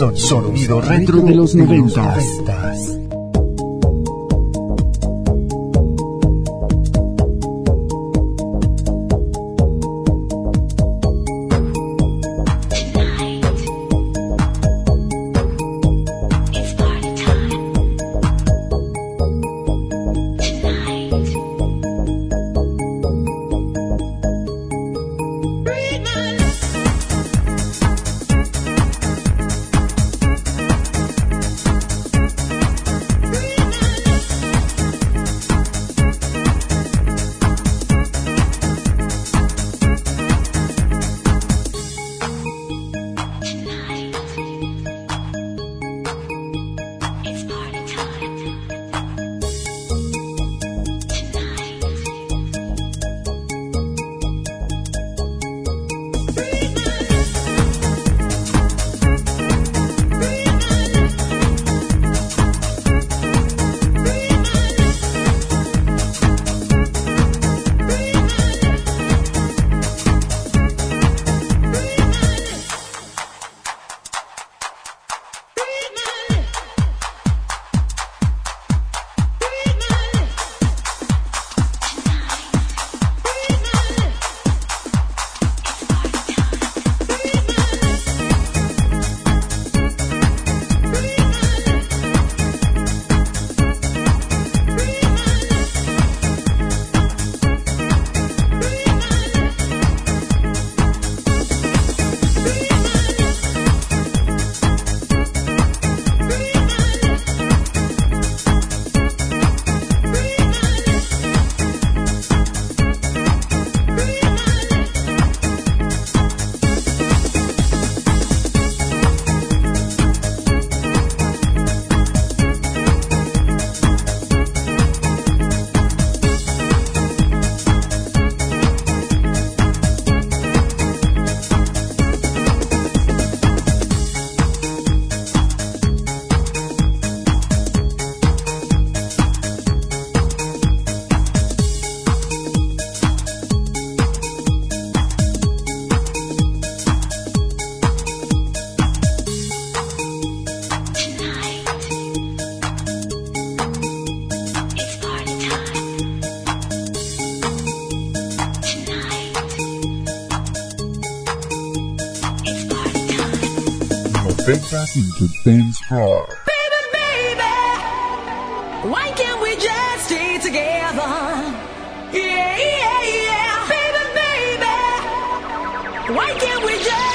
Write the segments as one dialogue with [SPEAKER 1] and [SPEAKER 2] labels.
[SPEAKER 1] Son sonido retro de los noventas.
[SPEAKER 2] Into dance floor.
[SPEAKER 3] Baby, baby, why can't we just stay together? Yeah, yeah, yeah. Baby, baby, why can't we just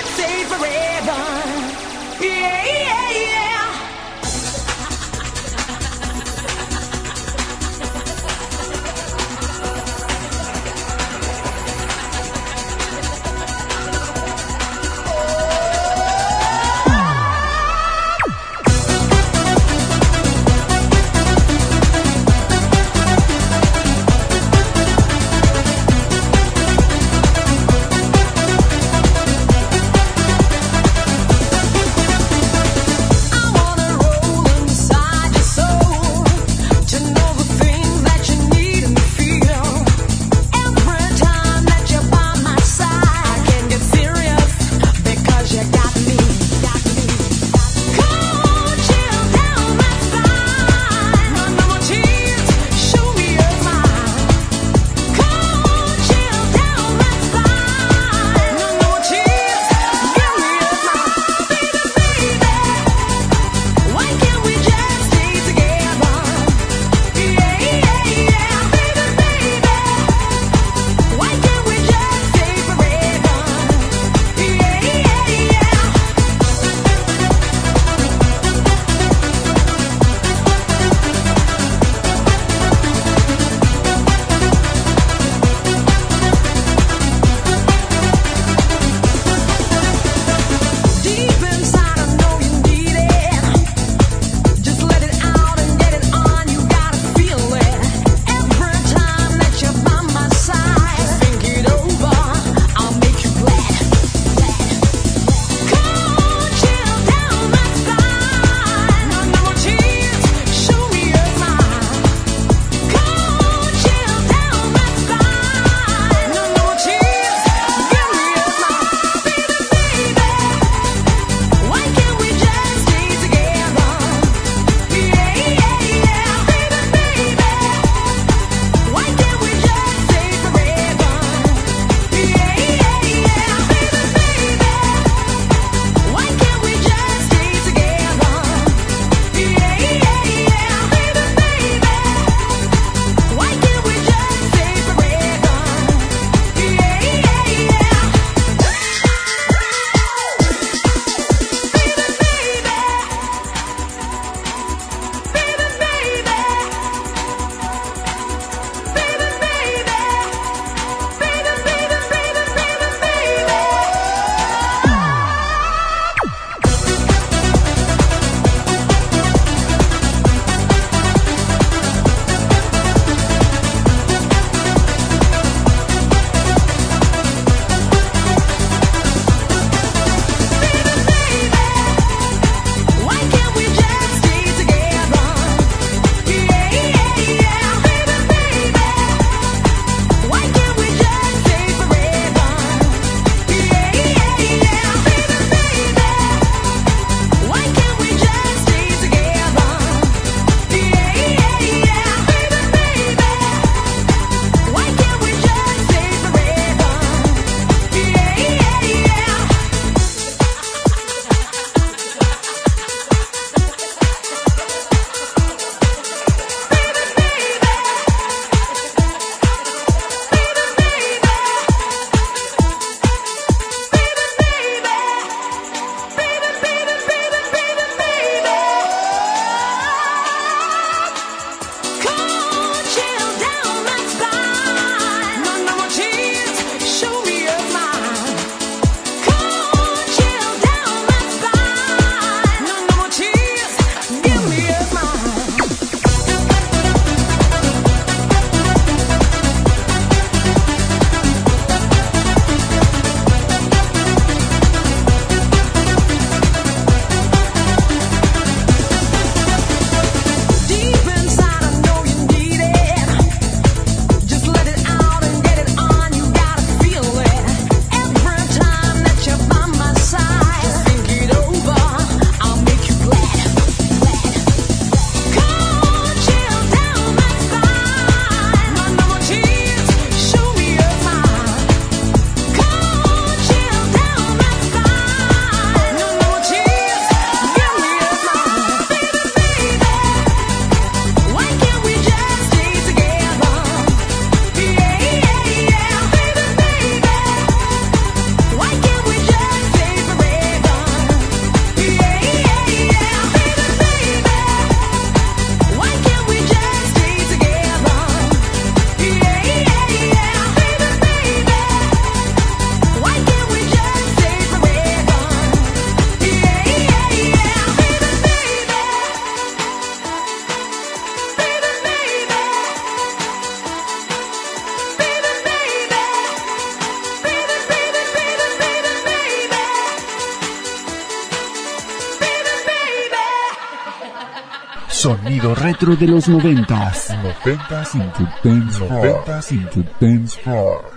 [SPEAKER 1] retro de los noventas.
[SPEAKER 4] Noventas into dance floor. Noventas into dance floor.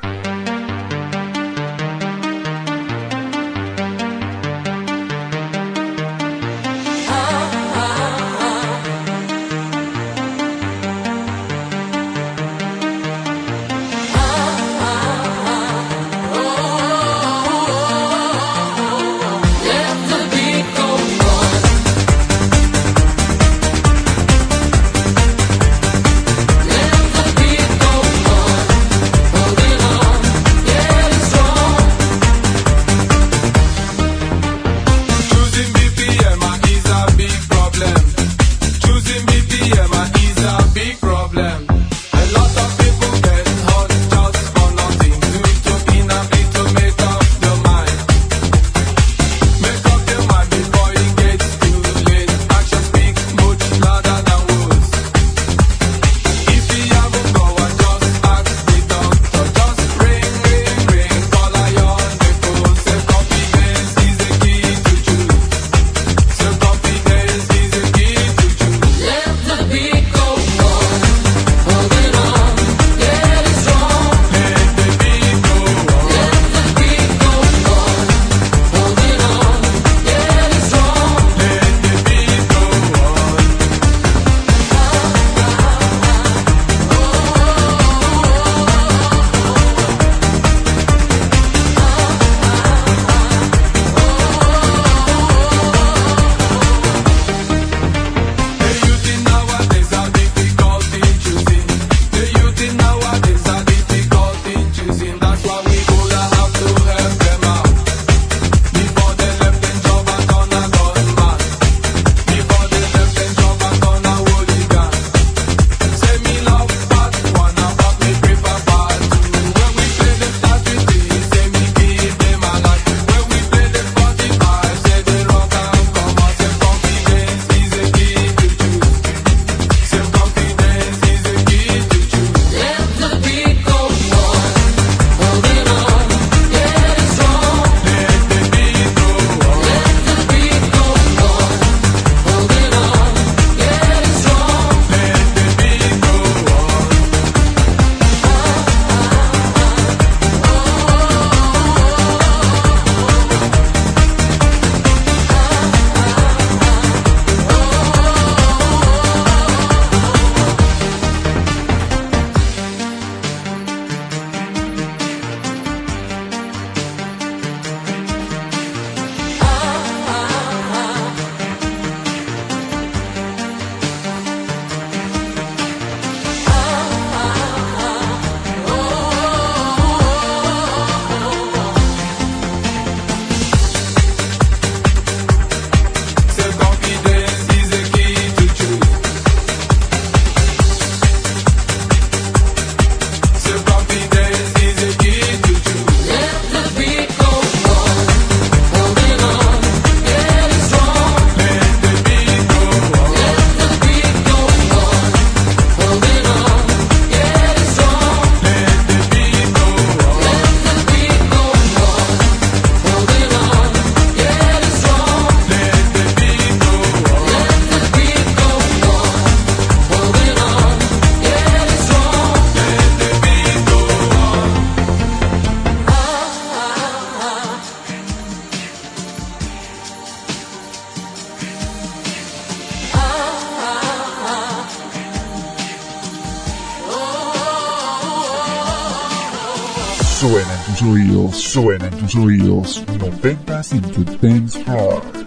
[SPEAKER 4] Suena en tus oídos
[SPEAKER 2] 90 Intense Rock.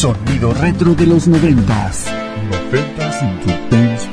[SPEAKER 1] Sonido retro de los noventas.
[SPEAKER 2] Noventas into dance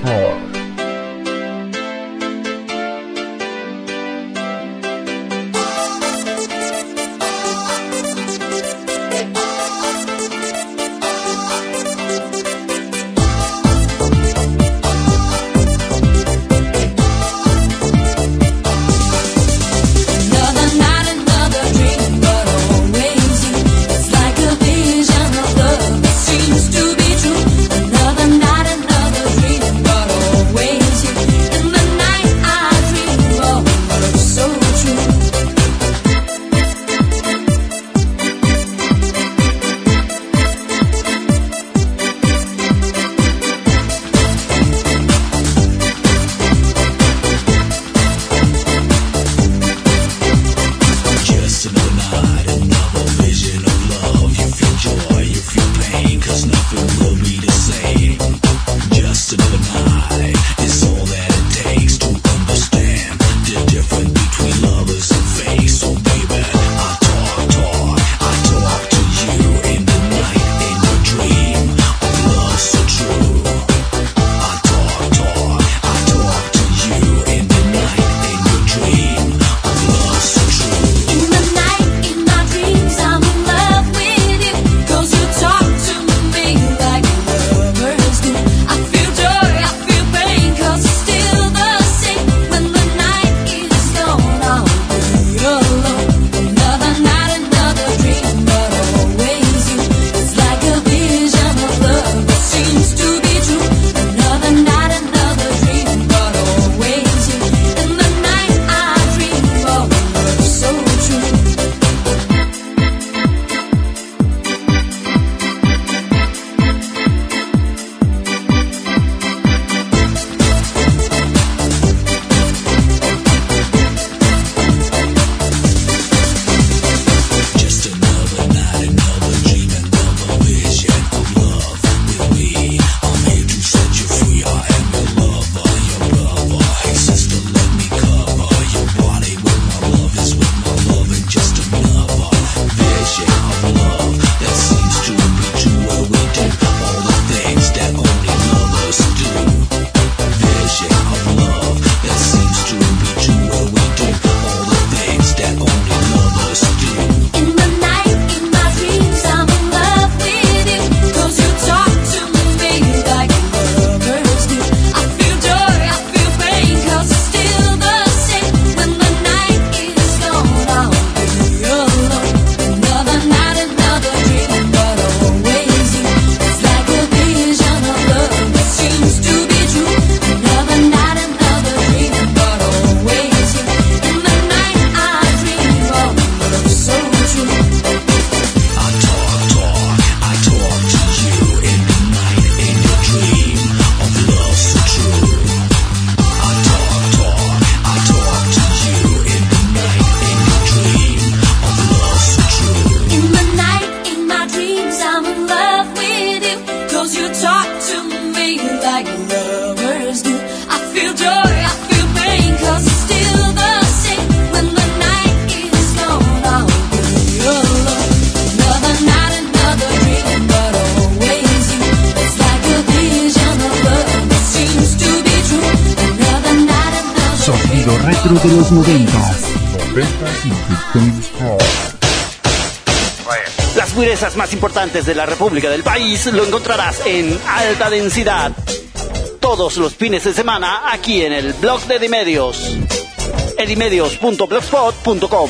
[SPEAKER 1] los
[SPEAKER 2] 90.
[SPEAKER 5] Las purezas más importantes de la República del país lo encontrarás en alta densidad todos los fines de semana aquí en el blog de Edimedios. edimedios.blogspot.com.